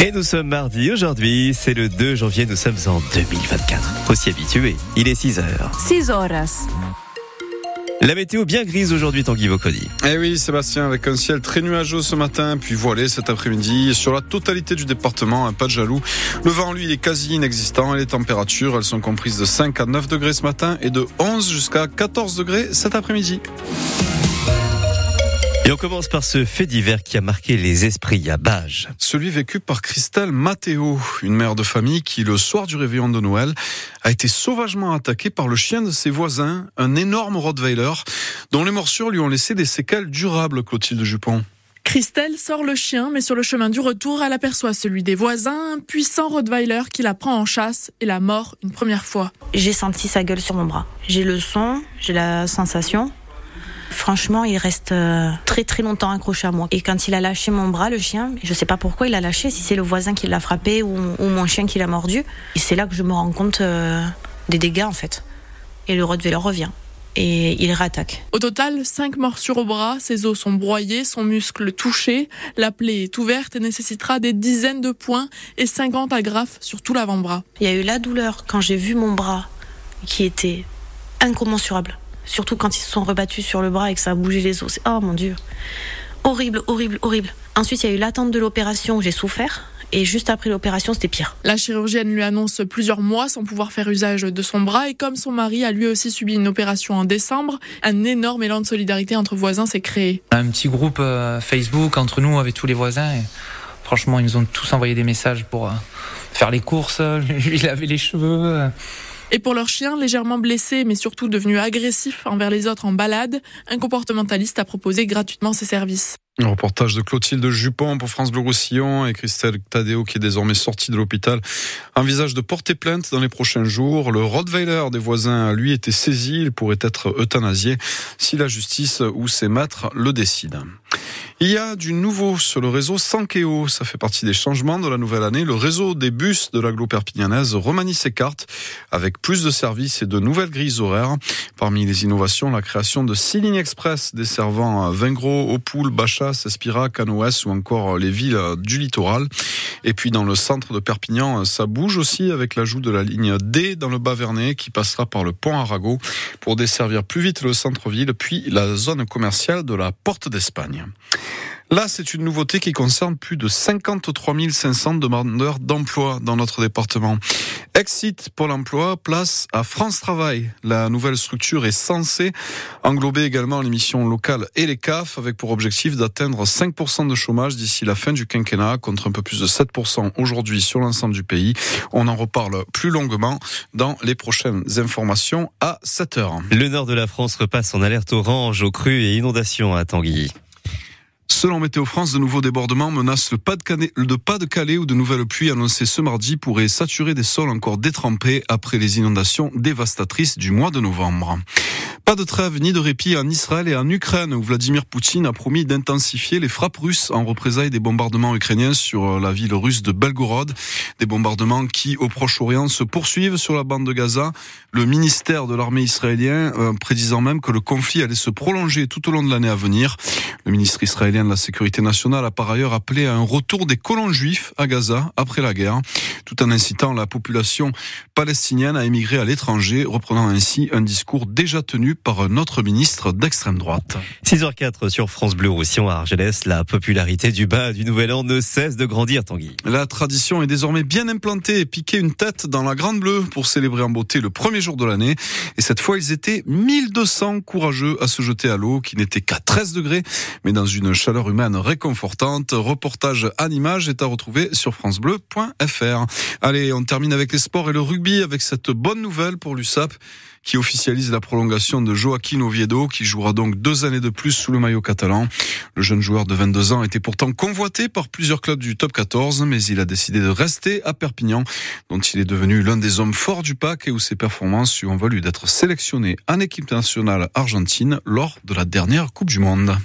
Et nous sommes mardi aujourd'hui, c'est le 2 janvier, nous sommes en 2024. Faut s'y habituer, il est 6 heures. 6 horas. La météo bien grise aujourd'hui, Tanguy Bocody. Eh oui, Sébastien, avec un ciel très nuageux ce matin, puis voilé cet après-midi. Sur la totalité du département, un pas de jaloux. Le vent, lui, est quasi inexistant et les températures, elles sont comprises de 5 à 9 degrés ce matin et de 11 jusqu'à 14 degrés cet après-midi. Et on commence par ce fait divers qui a marqué les esprits à Bage. Celui vécu par Christelle Matteo, une mère de famille qui, le soir du réveillon de Noël, a été sauvagement attaquée par le chien de ses voisins, un énorme Rottweiler, dont les morsures lui ont laissé des séquelles durables, Clotilde Jupon. Christelle sort le chien, mais sur le chemin du retour, elle aperçoit celui des voisins, un puissant Rottweiler qui la prend en chasse et la mord une première fois. J'ai senti sa gueule sur mon bras. J'ai le son, j'ai la sensation. Franchement, il reste euh, très très longtemps accroché à moi. Et quand il a lâché mon bras, le chien, je sais pas pourquoi il a lâché, si c'est le voisin qui l'a frappé ou, mon chien qui l'a mordu. Et c'est là que je me rends compte euh, des dégâts en fait. Et le Rottweiler revient et il réattaque. Au total, cinq morsures au bras, ses os sont broyés, son muscle touché, la plaie est ouverte et nécessitera des dizaines de points et 50 agrafes sur tout l'avant-bras. Il y a eu la douleur quand j'ai vu mon bras qui était incommensurable. Surtout quand ils se sont rebattus sur le bras et que ça a bougé les os. Oh mon dieu. Horrible, horrible, horrible. Ensuite, il y a eu l'attente de l'opération où j'ai souffert. Et juste après l'opération, c'était pire. La chirurgienne lui annonce plusieurs mois sans pouvoir faire usage de son bras. Et comme son mari a lui aussi subi une opération en décembre, un énorme élan de solidarité entre voisins s'est créé. Un petit groupe euh, Facebook entre nous avec tous les voisins. Et franchement, ils nous ont tous envoyé des messages pour euh, faire les courses, lui laver les cheveux. Et pour leur chien, légèrement blessé, mais surtout devenu agressif envers les autres en balade, un comportementaliste a proposé gratuitement ses services. Un reportage de Clotilde Jupon pour France Bleu Roussillon et Christelle Tadeo qui est désormais sortie de l'hôpital envisage de porter plainte dans les prochains jours. Le Rottweiler des voisins, lui, était saisi. Il pourrait être euthanasié si la justice ou ses maîtres le décident. Il y a du nouveau sur le réseau Sankeo. Ça fait partie des changements de la nouvelle année. Le réseau des bus de l'agglo perpignanaise remanie ses cartes avec plus de services et de nouvelles grilles horaires. Parmi les innovations, la création de six lignes express desservant Vingros, Opoul, Bachas, Espira, Canoës ou encore les villes du littoral. Et puis dans le centre de Perpignan, ça bouge aussi avec l'ajout de la ligne D dans le Bas-Vernay qui passera par le pont Arago pour desservir plus vite le centre-ville puis la zone commerciale de la Porte d'Espagne. Là, c'est une nouveauté qui concerne plus de 53 500 demandeurs d'emploi dans notre département. Exit pour l'emploi, place à France Travail. La nouvelle structure est censée englober également les missions locales et les CAF avec pour objectif d'atteindre 5% de chômage d'ici la fin du quinquennat contre un peu plus de 7% aujourd'hui sur l'ensemble du pays. On en reparle plus longuement dans les prochaines informations à 7 heures. Le nord de la France repasse en alerte orange aux crues et inondations à Tanguy. Selon Météo France, de nouveaux débordements menacent le pas de, Calais, le pas où de nouvelles pluies annoncées ce mardi pourraient saturer des sols encore détrempés après les inondations dévastatrices du mois de novembre. Pas de trêve ni de répit en Israël et en Ukraine où Vladimir Poutine a promis d'intensifier les frappes russes en représailles des bombardements ukrainiens sur la ville russe de Belgorod. Des bombardements qui, au Proche-Orient, se poursuivent sur la bande de Gaza. Le ministère de l'armée israélien euh, prédisant même que le conflit allait se prolonger tout au long de l'année à venir. Le ministre israélien de la Sécurité nationale a par ailleurs appelé à un retour des colons juifs à Gaza après la guerre, tout en incitant la population palestinienne à émigrer à l'étranger, reprenant ainsi un discours déjà tenu par notre ministre d'extrême droite. 6h04 sur France Bleu Roussillon à Argelès, la popularité du bas du Nouvel An ne cesse de grandir, Tanguy. La tradition est désormais bien implantée et piquer une tête dans la Grande Bleue pour célébrer en beauté le premier jour de l'année. Et cette fois, ils étaient 1200 courageux à se jeter à l'eau, qui n'était qu'à 13 degrés, mais dans une chaleur humaine réconfortante. Reportage en images est à retrouver sur francebleu.fr. Allez, on termine avec les sports et le rugby avec cette bonne nouvelle pour l'USAP qui officialise la prolongation de Joaquin Oviedo, qui jouera donc deux années de plus sous le maillot catalan. Le jeune joueur de 22 ans était pourtant convoité par plusieurs clubs du top 14, mais il a décidé de rester à Perpignan, dont il est devenu l'un des hommes forts du pack et où ses performances lui ont valu d'être sélectionné en équipe nationale argentine lors de la dernière Coupe du Monde.